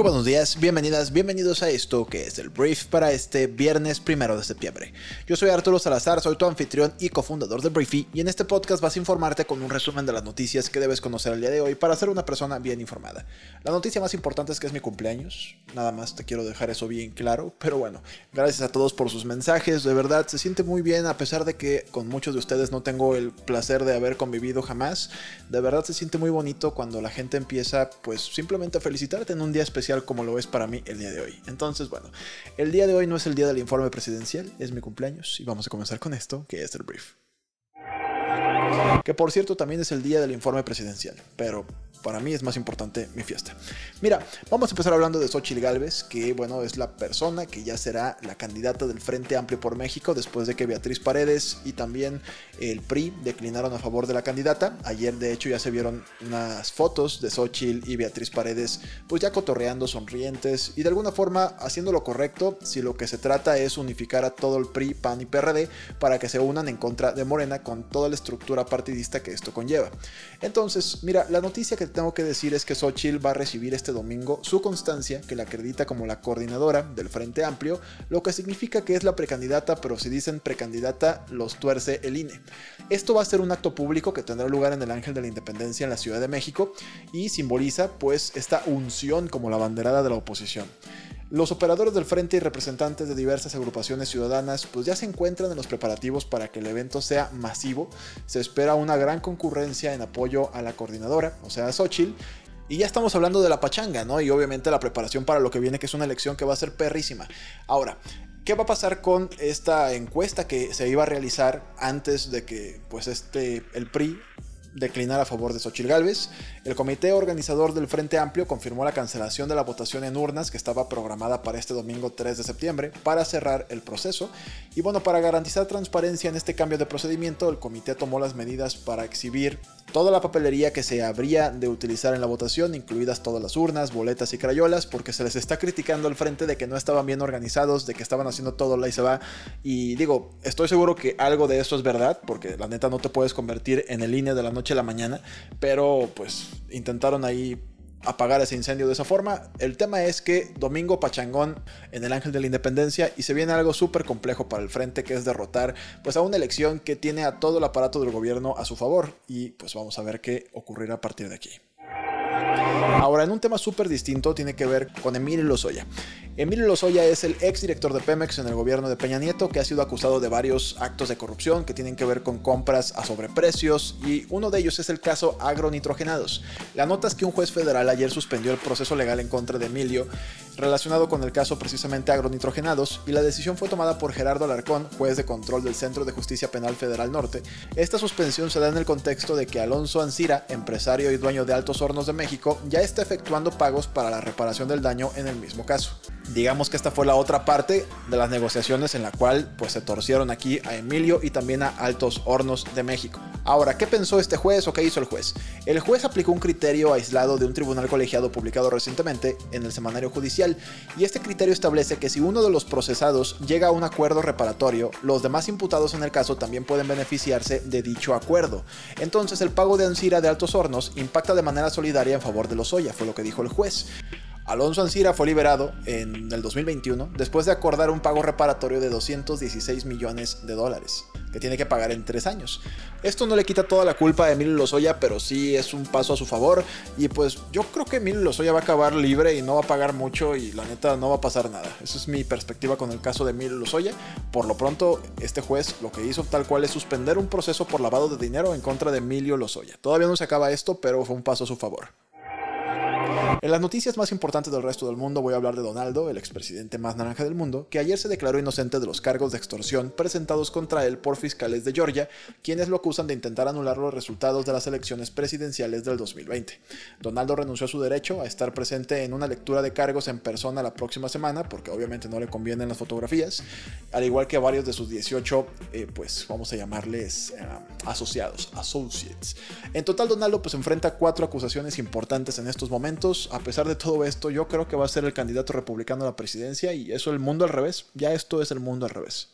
Muy buenos días, bienvenidas, bienvenidos a esto que es el brief para este viernes primero de septiembre. Yo soy Arturo Salazar, soy tu anfitrión y cofundador de Briefy y en este podcast vas a informarte con un resumen de las noticias que debes conocer el día de hoy para ser una persona bien informada. La noticia más importante es que es mi cumpleaños, nada más te quiero dejar eso bien claro, pero bueno, gracias a todos por sus mensajes, de verdad se siente muy bien a pesar de que con muchos de ustedes no tengo el placer de haber convivido jamás, de verdad se siente muy bonito cuando la gente empieza pues simplemente a felicitarte en un día especial como lo es para mí el día de hoy. Entonces, bueno, el día de hoy no es el día del informe presidencial, es mi cumpleaños y vamos a comenzar con esto, que es el brief. Que por cierto también es el día del informe presidencial, pero para mí es más importante mi fiesta. Mira, vamos a empezar hablando de Xochitl Galvez, que bueno, es la persona que ya será la candidata del Frente Amplio por México después de que Beatriz Paredes y también el PRI declinaron a favor de la candidata. Ayer de hecho ya se vieron unas fotos de Xochitl y Beatriz Paredes pues ya cotorreando, sonrientes y de alguna forma haciendo lo correcto si lo que se trata es unificar a todo el PRI, PAN y PRD para que se unan en contra de Morena con toda la estructura partidista que esto conlleva. Entonces, mira, la noticia que tengo que decir es que Xochitl va a recibir este domingo su constancia, que la acredita como la coordinadora del Frente Amplio, lo que significa que es la precandidata, pero si dicen precandidata, los tuerce el INE. Esto va a ser un acto público que tendrá lugar en el Ángel de la Independencia en la Ciudad de México y simboliza pues esta unción como la banderada de la oposición. Los operadores del frente y representantes de diversas agrupaciones ciudadanas pues ya se encuentran en los preparativos para que el evento sea masivo. Se espera una gran concurrencia en apoyo a la coordinadora, o sea, a Xochitl, y ya estamos hablando de la pachanga, ¿no? Y obviamente la preparación para lo que viene, que es una elección que va a ser perrísima. Ahora, ¿qué va a pasar con esta encuesta que se iba a realizar antes de que, pues, este, el PRI declinar a favor de Xochitl Gálvez. El comité organizador del Frente Amplio confirmó la cancelación de la votación en urnas que estaba programada para este domingo 3 de septiembre para cerrar el proceso. Y bueno, para garantizar transparencia en este cambio de procedimiento, el comité tomó las medidas para exhibir toda la papelería que se habría de utilizar en la votación, incluidas todas las urnas, boletas y crayolas, porque se les está criticando al frente de que no estaban bien organizados, de que estaban haciendo todo la y se va. Y digo, estoy seguro que algo de esto es verdad, porque la neta no te puedes convertir en el INE de la noche a la mañana, pero pues intentaron ahí apagar ese incendio de esa forma. El tema es que domingo pachangón en el Ángel de la Independencia y se viene algo súper complejo para el frente que es derrotar pues a una elección que tiene a todo el aparato del gobierno a su favor y pues vamos a ver qué ocurrirá a partir de aquí. Ahora, en un tema súper distinto, tiene que ver con Emilio Lozoya. Emilio Lozoya es el ex director de Pemex en el gobierno de Peña Nieto, que ha sido acusado de varios actos de corrupción que tienen que ver con compras a sobreprecios, y uno de ellos es el caso agronitrogenados. La nota es que un juez federal ayer suspendió el proceso legal en contra de Emilio relacionado con el caso precisamente agronitrogenados, y la decisión fue tomada por Gerardo Alarcón, juez de control del Centro de Justicia Penal Federal Norte. Esta suspensión se da en el contexto de que Alonso Ancira, empresario y dueño de Altos Hornos de México, ya está efectuando pagos para la reparación del daño en el mismo caso. Digamos que esta fue la otra parte de las negociaciones en la cual pues se torcieron aquí a Emilio y también a Altos Hornos de México. Ahora, ¿qué pensó este juez o qué hizo el juez? El juez aplicó un criterio aislado de un tribunal colegiado publicado recientemente en el semanario judicial y este criterio establece que si uno de los procesados llega a un acuerdo reparatorio, los demás imputados en el caso también pueden beneficiarse de dicho acuerdo. Entonces el pago de Ansira de Altos Hornos impacta de manera solidaria en favor de los Oya, fue lo que dijo el juez. Alonso Ancira fue liberado en el 2021 después de acordar un pago reparatorio de 216 millones de dólares que tiene que pagar en tres años. Esto no le quita toda la culpa a Emilio Lozoya, pero sí es un paso a su favor. Y pues yo creo que Emilio Lozoya va a acabar libre y no va a pagar mucho y la neta no va a pasar nada. Esa es mi perspectiva con el caso de Emilio Lozoya. Por lo pronto, este juez lo que hizo tal cual es suspender un proceso por lavado de dinero en contra de Emilio Lozoya. Todavía no se acaba esto, pero fue un paso a su favor. En las noticias más importantes del resto del mundo voy a hablar de Donaldo, el expresidente más naranja del mundo, que ayer se declaró inocente de los cargos de extorsión presentados contra él por fiscales de Georgia, quienes lo acusan de intentar anular los resultados de las elecciones presidenciales del 2020. Donaldo renunció a su derecho a estar presente en una lectura de cargos en persona la próxima semana, porque obviamente no le convienen las fotografías, al igual que varios de sus 18, eh, pues vamos a llamarles eh, asociados, associates. En total, Donaldo pues enfrenta cuatro acusaciones importantes en estos momentos. A pesar de todo esto, yo creo que va a ser el candidato republicano a la presidencia y eso el mundo al revés. Ya esto es el mundo al revés.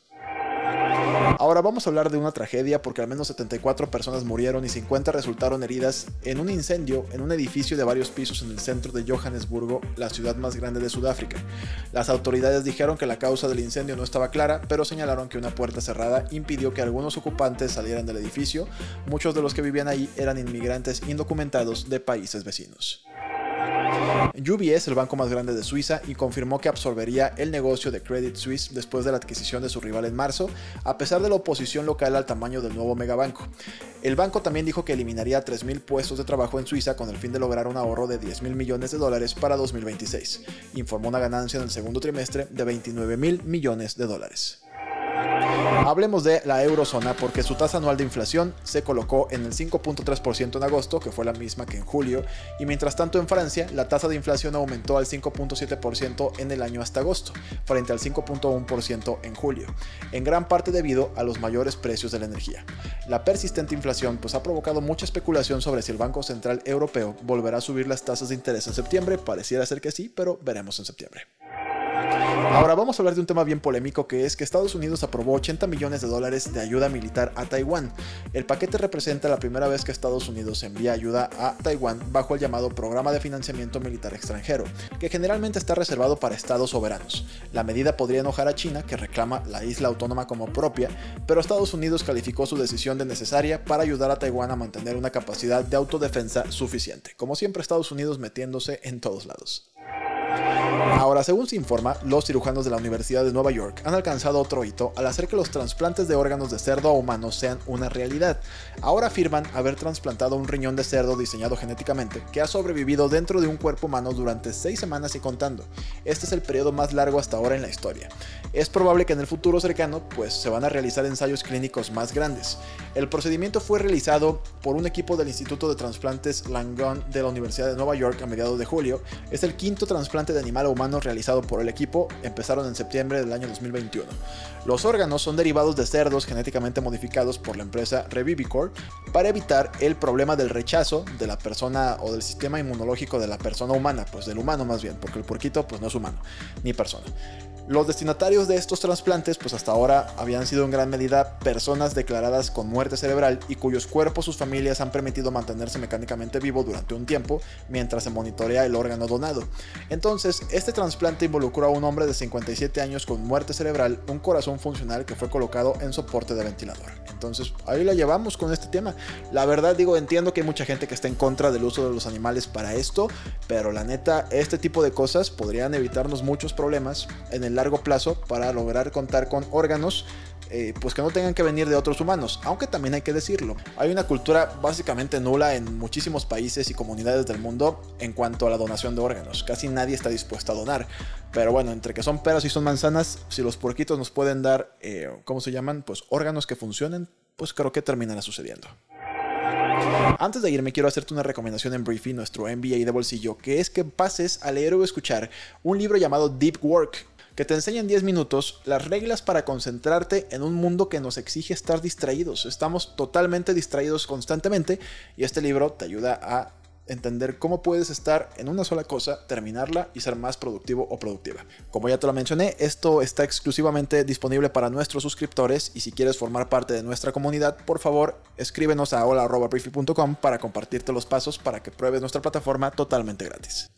Ahora vamos a hablar de una tragedia porque al menos 74 personas murieron y 50 resultaron heridas en un incendio en un edificio de varios pisos en el centro de Johannesburgo, la ciudad más grande de Sudáfrica. Las autoridades dijeron que la causa del incendio no estaba clara, pero señalaron que una puerta cerrada impidió que algunos ocupantes salieran del edificio. Muchos de los que vivían ahí eran inmigrantes indocumentados de países vecinos. UBS, el banco más grande de Suiza, y confirmó que absorbería el negocio de Credit Suisse después de la adquisición de su rival en marzo, a pesar de la oposición local al tamaño del nuevo megabanco. El banco también dijo que eliminaría 3.000 puestos de trabajo en Suiza con el fin de lograr un ahorro de 10.000 millones de dólares para 2026. Informó una ganancia en el segundo trimestre de 29.000 millones de dólares. Hablemos de la eurozona porque su tasa anual de inflación se colocó en el 5.3% en agosto, que fue la misma que en julio, y mientras tanto en Francia la tasa de inflación aumentó al 5.7% en el año hasta agosto, frente al 5.1% en julio, en gran parte debido a los mayores precios de la energía. La persistente inflación pues ha provocado mucha especulación sobre si el Banco Central Europeo volverá a subir las tasas de interés en septiembre, pareciera ser que sí, pero veremos en septiembre. Ahora vamos a hablar de un tema bien polémico que es que Estados Unidos aprobó 80 millones de dólares de ayuda militar a Taiwán. El paquete representa la primera vez que Estados Unidos envía ayuda a Taiwán bajo el llamado Programa de Financiamiento Militar Extranjero, que generalmente está reservado para estados soberanos. La medida podría enojar a China, que reclama la isla autónoma como propia, pero Estados Unidos calificó su decisión de necesaria para ayudar a Taiwán a mantener una capacidad de autodefensa suficiente. Como siempre, Estados Unidos metiéndose en todos lados. Ahora, según se informa, los cirujanos de la Universidad de Nueva York han alcanzado otro hito al hacer que los trasplantes de órganos de cerdo a humanos sean una realidad. Ahora afirman haber trasplantado un riñón de cerdo diseñado genéticamente que ha sobrevivido dentro de un cuerpo humano durante seis semanas y contando. Este es el periodo más largo hasta ahora en la historia. Es probable que en el futuro cercano pues se van a realizar ensayos clínicos más grandes. El procedimiento fue realizado por un equipo del Instituto de Transplantes Langone de la Universidad de Nueva York a mediados de julio. Es el quinto trasplante de animal humano realizado por el equipo. Empezaron en septiembre del año 2021. Los órganos son derivados de cerdos genéticamente modificados por la empresa Revivicor para evitar el problema del rechazo de la persona o del sistema inmunológico de la persona humana, pues del humano más bien, porque el porquito pues no es humano ni persona. Los destinatarios de estos trasplantes, pues hasta ahora habían sido en gran medida personas declaradas con muerte cerebral y cuyos cuerpos sus familias han permitido mantenerse mecánicamente vivo durante un tiempo mientras se monitorea el órgano donado. Entonces, este trasplante involucró a un hombre de 57 años con muerte cerebral, un corazón funcional que fue colocado en soporte de ventilador. Entonces, ahí la llevamos con este tema. La verdad digo, entiendo que hay mucha gente que está en contra del uso de los animales para esto, pero la neta, este tipo de cosas podrían evitarnos muchos problemas en el largo plazo para lograr contar con órganos eh, pues que no tengan que venir de otros humanos, aunque también hay que decirlo, hay una cultura básicamente nula en muchísimos países y comunidades del mundo en cuanto a la donación de órganos, casi nadie está dispuesto a donar, pero bueno, entre que son peras y son manzanas, si los puerquitos nos pueden dar, eh, ¿cómo se llaman? Pues órganos que funcionen, pues creo que terminará sucediendo. Antes de irme quiero hacerte una recomendación en Briefy, nuestro MBA de bolsillo, que es que pases a leer o escuchar un libro llamado Deep Work que te enseña en 10 minutos las reglas para concentrarte en un mundo que nos exige estar distraídos. Estamos totalmente distraídos constantemente y este libro te ayuda a entender cómo puedes estar en una sola cosa, terminarla y ser más productivo o productiva. Como ya te lo mencioné, esto está exclusivamente disponible para nuestros suscriptores y si quieres formar parte de nuestra comunidad, por favor, escríbenos a hola.briefy.com para compartirte los pasos para que pruebes nuestra plataforma totalmente gratis.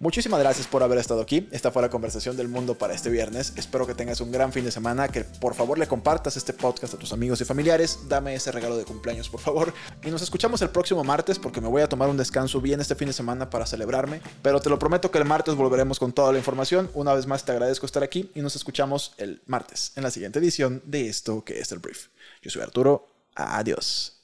Muchísimas gracias por haber estado aquí. Esta fue la conversación del mundo para este viernes. Espero que tengas un gran fin de semana, que por favor le compartas este podcast a tus amigos y familiares. Dame ese regalo de cumpleaños, por favor. Y nos escuchamos el próximo martes porque me voy a tomar un descanso bien este fin de semana para celebrarme. Pero te lo prometo que el martes volveremos con toda la información. Una vez más te agradezco estar aquí y nos escuchamos el martes en la siguiente edición de esto que es el brief. Yo soy Arturo. Adiós.